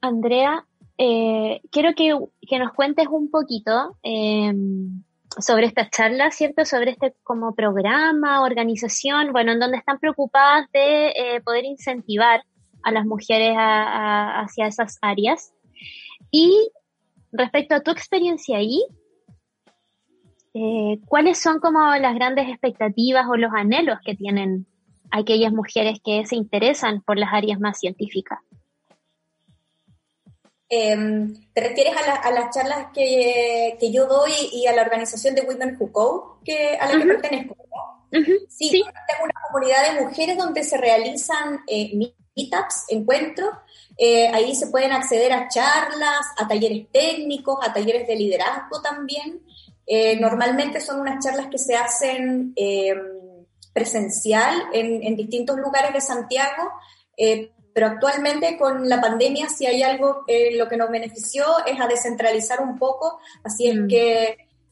Andrea, eh, quiero que, que, nos cuentes un poquito eh, sobre esta charla, ¿cierto? Sobre este como programa, organización, bueno, en donde están preocupadas de eh, poder incentivar a las mujeres hacia esas áreas. Y respecto a tu experiencia ahí, ¿cuáles son como las grandes expectativas o los anhelos que tienen aquellas mujeres que se interesan por las áreas más científicas? Em, ¿Te refieres a, las charlas que, que, yo doy y a la organización de Women Who Go, que, a la que pertenezco? sí, tengo una comunidad de mujeres donde se realizan eh, meetups, encuentros. Eh, ahí se pueden acceder a charlas, a talleres técnicos, a talleres de liderazgo también. Eh, normalmente son unas charlas que se hacen em, presencial en, en, distintos lugares de Santiago, eh, pero actualmente con la pandemia si hay algo eh, lo que nos benefició es a descentralizar un poco, así es mm. que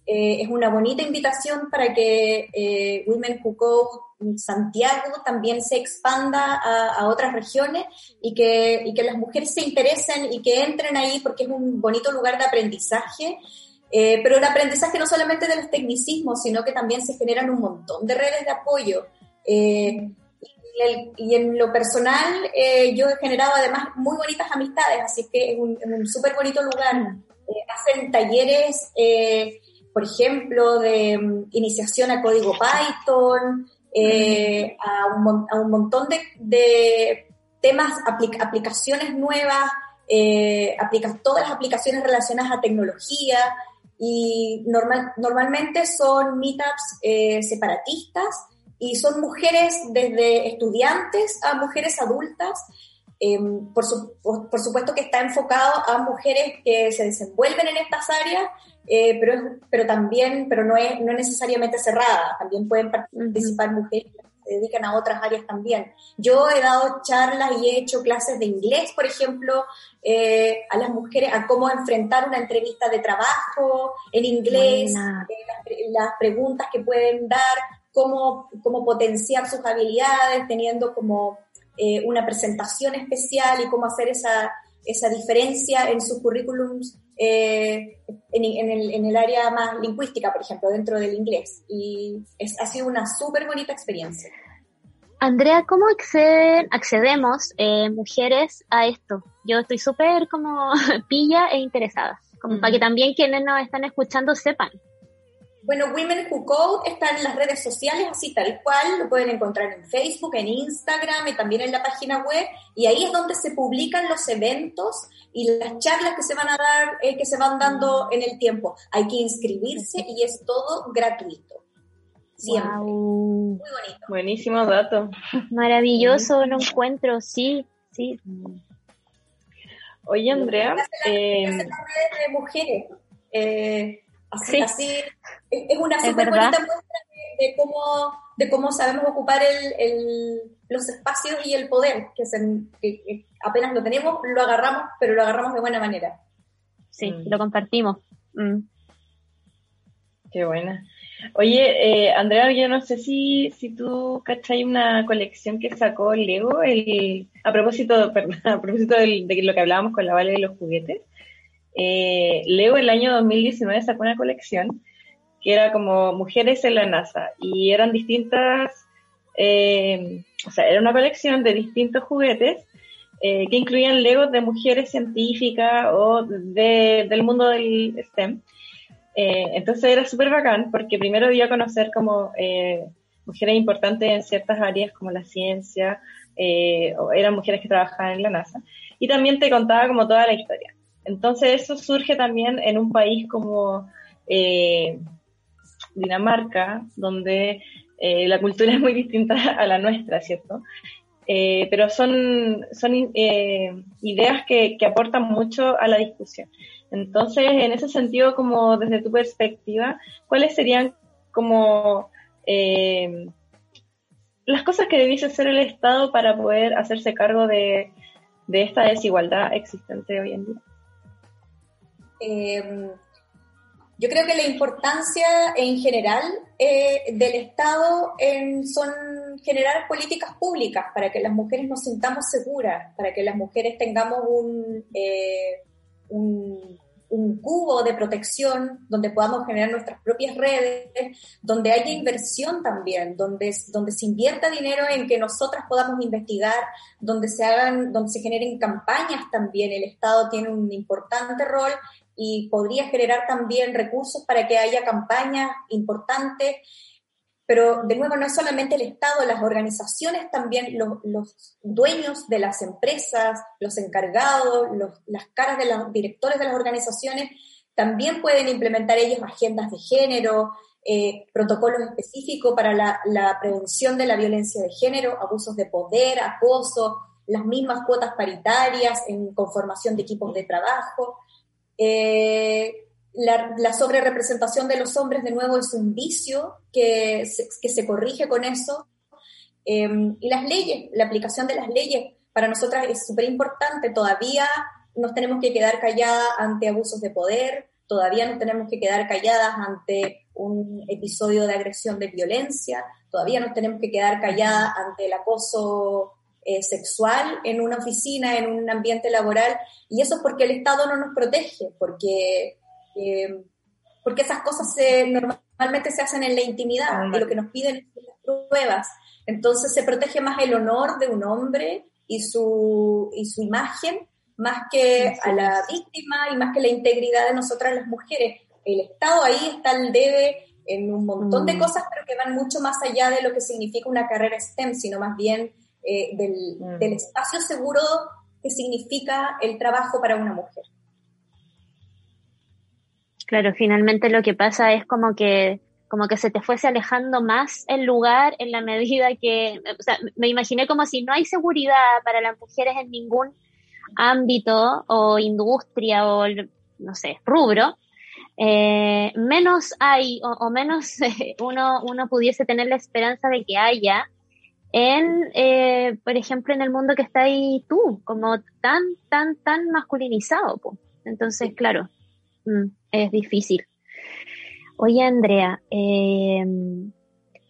eh, es una bonita invitación para que eh, Women Who Go Santiago también se expanda a, otras regiones y que, y que las mujeres se interesen y que entren ahí porque es un bonito lugar de aprendizaje. pero el aprendizaje no solamente de los tecnicismos, sino que también se generan un montón de redes de apoyo y, en lo personal, eh, yo he generado además muy bonitas amistades, así que es un, súper bonito lugar. Eh, hacen talleres, eh, por ejemplo, de mm, iniciación a código Python, a un, a, un, montón de, temas, aplicaciones nuevas, aplica todas las aplicaciones relacionadas a tecnología, y normal, normalmente son meetups separatistas, y son mujeres desde estudiantes a mujeres adultas. Em, por, por, supuesto que está enfocado a mujeres que se desenvuelven en estas áreas, eh, pero, pero también, pero no es, no necesariamente cerrada, también pueden participar mujeres que se dedican a otras áreas también. Yo he dado charlas y he hecho clases de inglés, por ejemplo, eh, a las mujeres, a cómo enfrentar una entrevista de trabajo en inglés, eh, las preguntas que pueden dar, cómo, cómo potenciar sus habilidades, teniendo como eh, una presentación especial y cómo hacer esa, esa diferencia en sus currículums eh, en, en, el, en, el, área más lingüística, por ejemplo, dentro del inglés. Y es, ha sido una súper bonita experiencia. Andrea, ¿cómo acceden, accedemos eh, mujeres a esto? Yo estoy súper como pilla e interesada, como para que también quienes nos están escuchando sepan. Bueno, Women Who Code está en las redes sociales, así tal cual, lo pueden encontrar en Facebook, en Instagram y también en la página web, y ahí es donde se publican los eventos y las charlas que se van a dar, eh, que se van dando en el tiempo. Hay que inscribirse y es todo gratuito. Siempre. Muy bonito. Buenísimo dato. Maravilloso lo encuentro, sí, sí. Oye, Andrea. Eh, redes de mujeres. Eh, Así, así es una súper bonita muestra de, cómo, de cómo sabemos ocupar el, los espacios y el poder, que, apenas lo tenemos, lo agarramos, pero lo agarramos de buena manera. Sí, mm. lo compartimos. Mm. Qué buena. Oye, eh, Andrea, yo no sé si, si tú cachai una colección que sacó Lego, el, a propósito, perdón, a propósito de lo que hablábamos con la Vale de los juguetes. Eh, Leo el año 2019 sacó una colección que era como Mujeres en la NASA y eran distintas, eh, o sea, era una colección de distintos juguetes eh, que incluían Legos de mujeres científicas o del mundo del STEM. Eh, entonces era súper bacán porque primero dio a conocer como eh, mujeres importantes en ciertas áreas como la ciencia, eh, eran mujeres que trabajaban en la NASA, y también te contaba como toda la historia. Entonces eso surge también en un país como Dinamarca, donde la cultura es muy distinta a la nuestra, ¿cierto? pero son, ideas que, aportan mucho a la discusión. Entonces, en ese sentido, como desde tu perspectiva, ¿cuáles serían como eh, las cosas que debiese hacer el Estado para poder hacerse cargo de, esta desigualdad existente hoy en día? Em, yo creo que la importancia en general eh, del Estado son generar políticas públicas para que las mujeres nos sintamos seguras, para que las mujeres tengamos un, eh, un un cubo de protección donde podamos generar nuestras propias redes, donde haya inversión también, donde, donde se invierta dinero en que nosotras podamos investigar, donde se hagan, donde se generen campañas también. El Estado tiene un importante rol y podría generar también recursos para que haya campañas importantes pero de nuevo, no es solamente el Estado, las organizaciones también, los, dueños de las empresas, los encargados, las caras de los directores de las organizaciones, también pueden implementar ellos agendas de género, eh, protocolos específicos para la, prevención de la violencia de género, abusos de poder, acoso, las mismas cuotas paritarias en conformación de equipos de trabajo. Eh, la, la sobrerepresentación de los hombres de nuevo es un vicio que se, que se corrige con eso. Em, y las leyes, la aplicación de las leyes para nosotras es súper importante. Todavía nos tenemos que quedar calladas ante abusos de poder, todavía nos tenemos que quedar calladas ante un episodio de agresión de violencia, todavía nos tenemos que quedar calladas ante el acoso eh, sexual en una oficina, en un ambiente laboral, y eso es porque el Estado no nos protege, porque eh, porque esas cosas se, normalmente se hacen en la intimidad y lo que nos piden son las pruebas. Entonces se protege más el honor de un hombre y su, y su imagen, más que a la víctima y más que la integridad de nosotras las mujeres. El Estado ahí está al debe en un montón de mm. cosas, pero que van mucho más allá de lo que significa una carrera STEM, sino más bien eh, del, mm. del espacio seguro que significa el trabajo para una mujer. Claro, finalmente lo que pasa es como que como que se te fuese alejando más el lugar en la medida que, o sea, me imaginé como si no hay seguridad para las mujeres en ningún ámbito o industria o, no sé, rubro, eh, menos hay o, menos uno, uno pudiese tener la esperanza de que haya en, eh, por ejemplo, en el mundo que está ahí tú, como tan, tan, tan masculinizado. Entonces, claro, Mm, es difícil. Oye, Andrea, eh,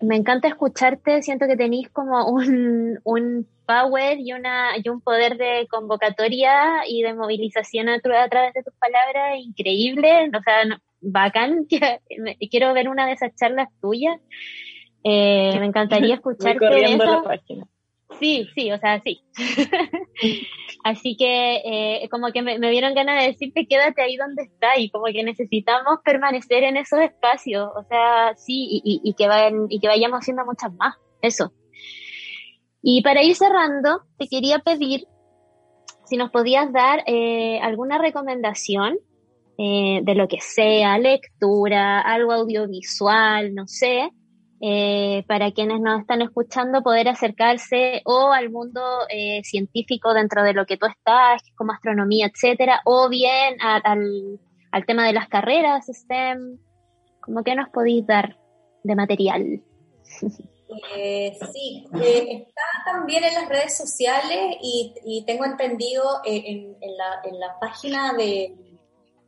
me encanta escucharte, siento que tenéis como un, un power y, una, y un poder de convocatoria y de movilización a, través de tus palabras increíble, o sea, bacán, quiero ver una de esas charlas tuyas. Eh, me encantaría escucharte. Sí, sí, o sea, sí. Así que eh, como que me, me, dieron ganas de decirte quédate ahí donde está y como que necesitamos permanecer en esos espacios, o sea, sí, y, y, que, vayan, y que vayamos haciendo muchas más, eso. Y para ir cerrando, te quería pedir si nos podías dar eh, alguna recomendación eh, de lo que sea, lectura, algo audiovisual, no sé, eh, para quienes nos están escuchando poder acercarse o al mundo eh, científico dentro de lo que tú estás, como astronomía, etcétera, o bien al, al, tema de las carreras STEM, como que nos podéis dar de material. Eh, sí, está también en las redes sociales y, tengo entendido en, en, la, en, la, página de,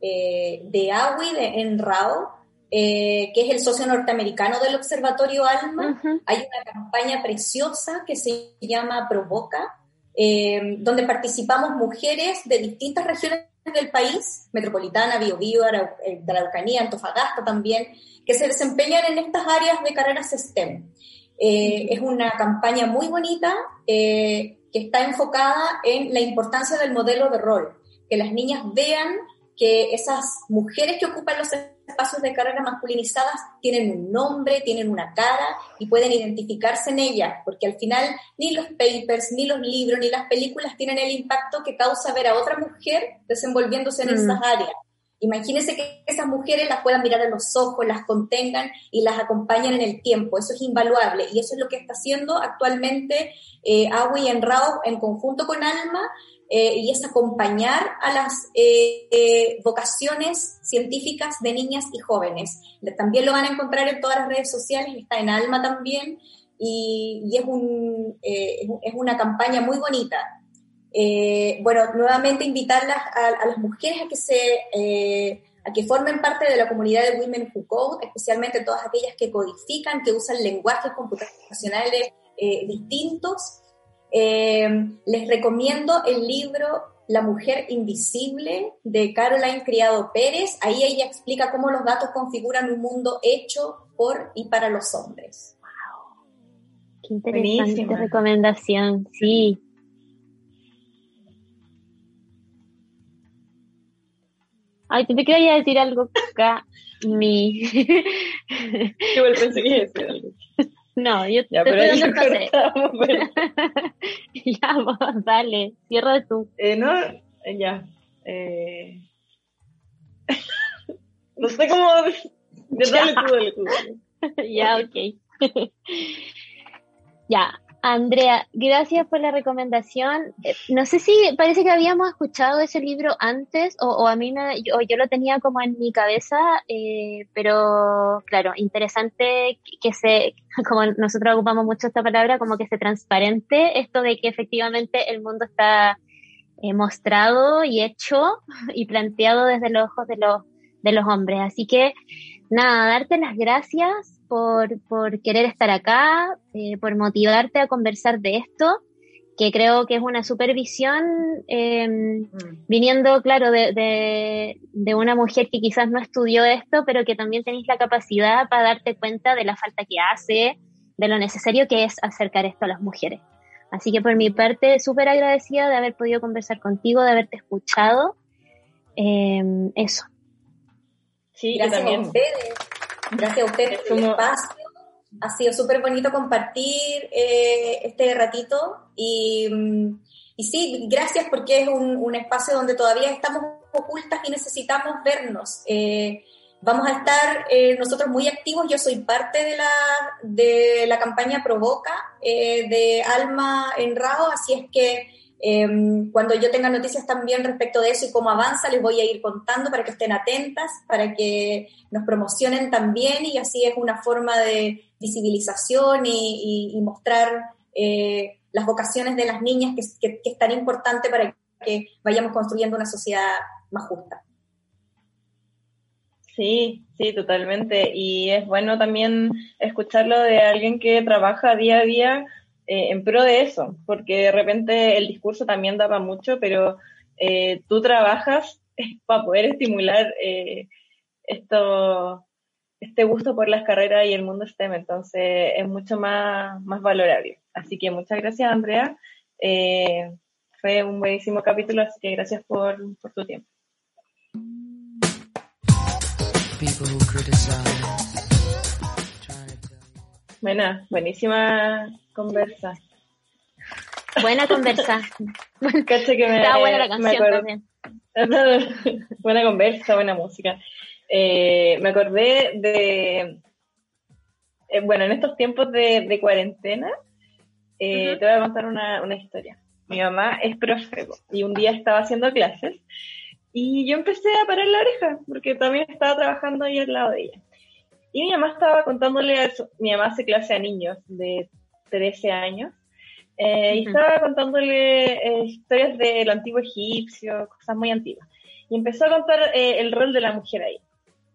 de AWI, de ENRAO, eh, que es el socio norteamericano del Observatorio ALMA. Hay una campaña preciosa que se llama Provoca, eh, donde participamos mujeres de distintas regiones del país, metropolitana, Biobío, eh, de Araucanía, Antofagasta también, que se desempeñan en estas áreas de carreras STEM. es una campaña muy bonita que está enfocada en la importancia del modelo de rol, que las niñas vean que esas mujeres que ocupan los espacios de carrera masculinizadas tienen un nombre, tienen una cara y pueden identificarse en ellas, porque al final ni los papers, ni los libros, ni las películas tienen el impacto que causa ver a otra mujer desenvolviéndose en mm. esas áreas. Imagínense que esas mujeres las puedan mirar en los ojos, las contengan y las acompañen en el tiempo. Eso es invaluable y eso es lo que está haciendo actualmente eh, Awi en Rao en conjunto con Alma eh, y es acompañar a las eh, eh, vocaciones científicas de niñas y jóvenes. También lo van a encontrar en todas las redes sociales, está en Alma también y, es, un, es una campaña muy bonita. bueno, nuevamente invitarlas a, las mujeres a que se a que formen parte de la comunidad de Women Who Code, especialmente todas aquellas que codifican, que usan lenguajes computacionales distintos eh, les recomiendo el libro La mujer invisible de Caroline Criado Pérez. Ahí ella explica cómo los datos configuran un mundo hecho por y para los hombres. Wow. Qué interesante recomendación, sí. Ay, te quería decir algo acá. Mi. Yo pensé que decir algo. No, yo ya, te estoy dando el ya, vos, dale, cierra tú. Eh, no, eh, ya. Eh... no sé cómo... Dale tú, dale tú. ya, ok. ya, Andrea, gracias por la recomendación. Eh, no sé si parece que habíamos escuchado ese libro antes o, a mí yo, yo, lo tenía como en mi cabeza, eh, pero claro, interesante que se, como nosotros ocupamos mucho esta palabra, como que se transparente esto de que efectivamente el mundo está eh, mostrado y hecho y planteado desde los ojos de los, de los hombres. Así que nada, darte las gracias por, por querer estar acá, eh, por motivarte a conversar de esto, que creo que es una supervisión em, mm. viniendo, claro, de, de, una mujer que quizás no estudió esto, pero que también tenéis la capacidad para darte cuenta de la falta que hace, de lo necesario que es acercar esto a las mujeres. Así que por mi parte, súper agradecida de haber podido conversar contigo, de haberte escuchado. Em, eso. Sí, Gracias también. A ustedes. Gracias a ustedes por el espacio. Ha sido súper bonito compartir eh, este ratito y, y, sí, gracias porque es un, un, espacio donde todavía estamos ocultas y necesitamos vernos. Eh, vamos a estar eh, nosotros muy activos. Yo soy parte de la, de la campaña Provoca de Alma en Rao, así es que Em, cuando yo tenga noticias también respecto de eso y cómo avanza, les voy a ir contando para que estén atentas, para que nos promocionen también y así es una forma de visibilización y, mostrar eh, las vocaciones de las niñas, que, es tan importante para que vayamos construyendo una sociedad más justa. Sí, sí, totalmente. Y es bueno también escucharlo de alguien que trabaja día a día eh, en pro de eso, porque de repente el discurso también daba mucho, pero eh, tú trabajas para poder estimular eh, esto, este gusto por las carreras y el mundo STEM, entonces es mucho más, más valorable. Así que muchas gracias, Andrea. fue un buenísimo capítulo, así que gracias por, por tu tiempo. Buena, buenísima conversa. Buena conversa. Caché que me, Estaba buena la canción también. buena conversa, buena música. Eh, me acordé de, eh, bueno, en estos tiempos de, cuarentena, eh, te voy a contar una, una, historia. Mi mamá es profe y un día estaba haciendo clases y yo empecé a parar la oreja porque también estaba trabajando ahí al lado de ella. Y mi mamá estaba contándole, eso. mi mamá hace clase a niños de 13 años, eh, y estaba contándole eh, historias del antiguo egipcio, cosas muy antiguas. Y empezó a contar eh, el rol de la mujer ahí.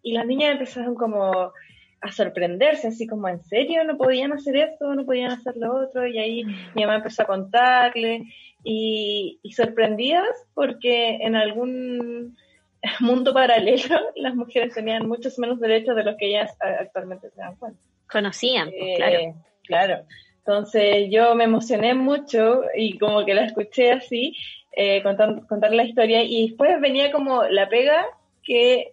Y las niñas empezaron como a sorprenderse, así como, ¿en serio? ¿No podían hacer esto? ¿No podían hacer lo otro? Y ahí mi mamá empezó a contarle, y, y sorprendidas porque en algún mundo paralelo las mujeres tenían muchos menos derechos de los que ellas actualmente se dan cuenta. Conocían, pues, claro. Claro. Entonces yo me emocioné mucho y como que la escuché así, eh, contar, contar la historia y después venía como la pega que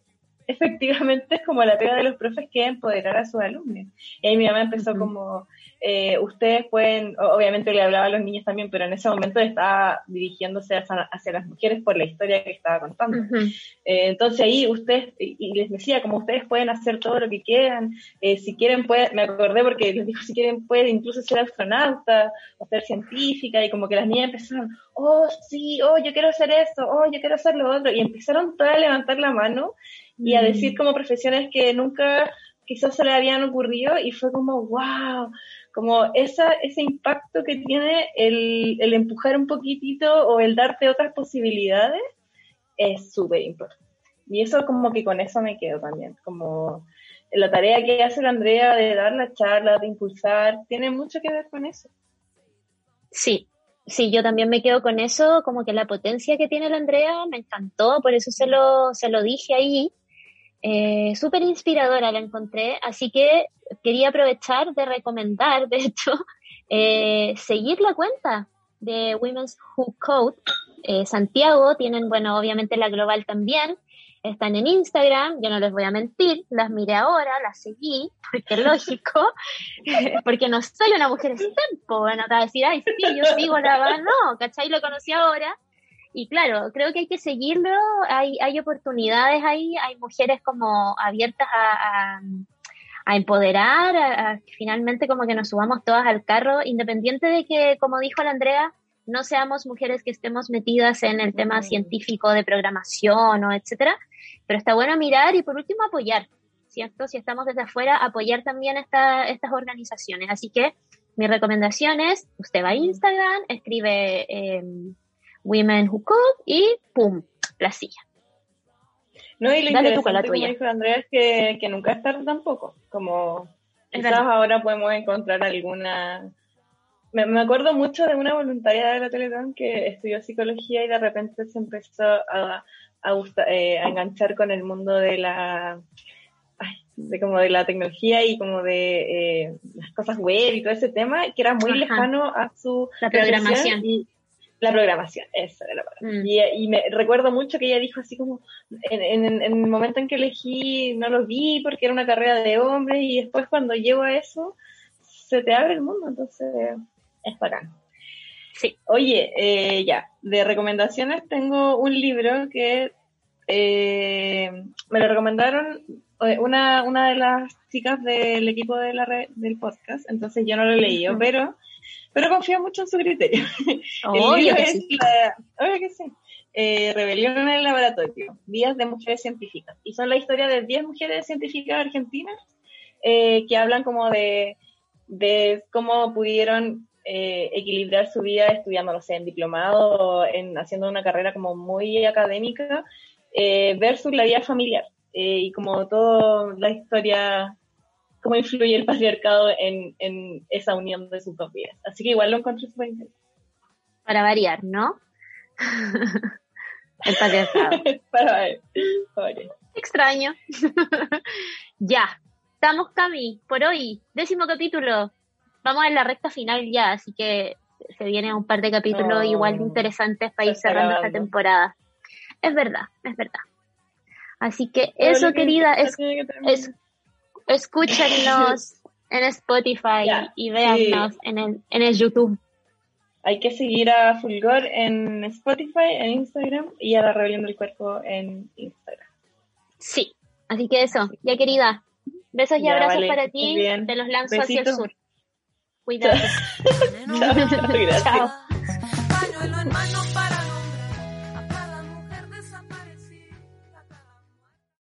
efectivamente es como la pega de los profes que empoderar a sus alumnos. Y ahí mi mamá empezó como, eh, ustedes pueden, obviamente le hablaba a los niños también, pero en ese momento estaba dirigiéndose hacia, las mujeres por la historia que estaba contando. Eh, entonces ahí ustedes, y les decía, como ustedes pueden hacer todo lo que quieran, eh, si quieren, pueden, me acordé porque les dijo, si quieren, pueden incluso ser astronauta o ser científica, y como que las niñas empezaron, oh, sí, oh, yo quiero hacer esto, oh, yo quiero hacer lo otro, y empezaron todas a levantar la mano y a decir como profesiones que nunca quizás se le habían ocurrido, y fue como, wow, como esa, ese impacto que tiene el, el empujar un poquitito o el darte otras posibilidades es súper importante. Y eso como que con eso me quedo también, como la tarea que hace la Andrea de dar la charla, de impulsar, tiene mucho que ver con eso. Sí, sí, yo también me quedo con eso, como que la potencia que tiene la Andrea me encantó, por eso se lo, se lo dije ahí. Eh, Súper inspiradora la encontré, así que quería aprovechar de recomendar, de hecho, eh, seguir la cuenta de Women's Who Code. Eh, Santiago, tienen, bueno, obviamente la global también, están en Instagram, yo no les voy a mentir, las miré ahora, las seguí, porque lógico, porque no soy una mujer estempo, bueno, te a decir, ay, sí, yo sigo la no, ¿cachai? Lo conocí ahora, y claro, creo que hay que seguirlo, hay, hay oportunidades ahí, hay mujeres como abiertas a a empoderar, a, finalmente como que nos subamos todas al carro, independiente de que, como dijo la Andrea, no seamos mujeres que estemos metidas en el tema científico de programación o etcétera, pero está bueno mirar y por último apoyar, ¿cierto? Si estamos desde afuera, apoyar también esta, estas organizaciones. Así que mi recomendación es, usted va a Instagram, escribe em, Women Who Cook y ¡pum! La silla. No, y lo interesante, como dijo Andrea, es que, que, nunca es tarde tampoco. Como quizás ahora podemos encontrar alguna... Me, me, acuerdo mucho de una voluntaria de la Teletón que estudió psicología y de repente se empezó a, a, eh, a enganchar con el mundo de la... de como de la tecnología y como de eh, las cosas web y todo ese tema, que era muy lejano a su la programación. La programación, esa era la palabra. Mm. Y, me recuerdo mucho que ella dijo así como, en, el momento en que elegí no lo vi porque era una carrera de hombres y después cuando llego a eso, se te abre el mundo, entonces es bacán. Sí. Oye, eh, ya, de recomendaciones tengo un libro que eh, me lo recomendaron eh, una, una de las chicas del equipo de la del podcast, entonces yo no lo he leído, pero pero confío mucho en su criterio. Obvio que sí. que sí. Eh, Rebelión en el laboratorio, Días de Mujeres Científicas. Y son la historia de 10 mujeres científicas argentinas eh, que hablan como de, de cómo pudieron eh, equilibrar su vida estudiando, no sé, en diplomado, en haciendo una carrera como muy académica, versus la vida familiar. y como toda la historia cómo influye el patriarcado en, en esa unión de sus dos vidas. Así que igual lo encontré súper interesante. Para variar, ¿no? el patriarcado. Para variar. Extraño. ya, estamos Cami, por hoy, décimo capítulo. Vamos en la recta final ya, así que se vienen un par de capítulos igual de interesantes para ir cerrando esta temporada. Es verdad, es verdad. Así que eso, querida, es, es, Escúchenos en Spotify y véannos en, el, en el YouTube. Hay que seguir a Fulgor en Spotify, en Instagram y a la Rebelión del Cuerpo en Instagram. Sí, así que eso, ya querida. Besos y abrazos para ti. Te los lanzo hacia el sur. Cuídate. Chao. Chao.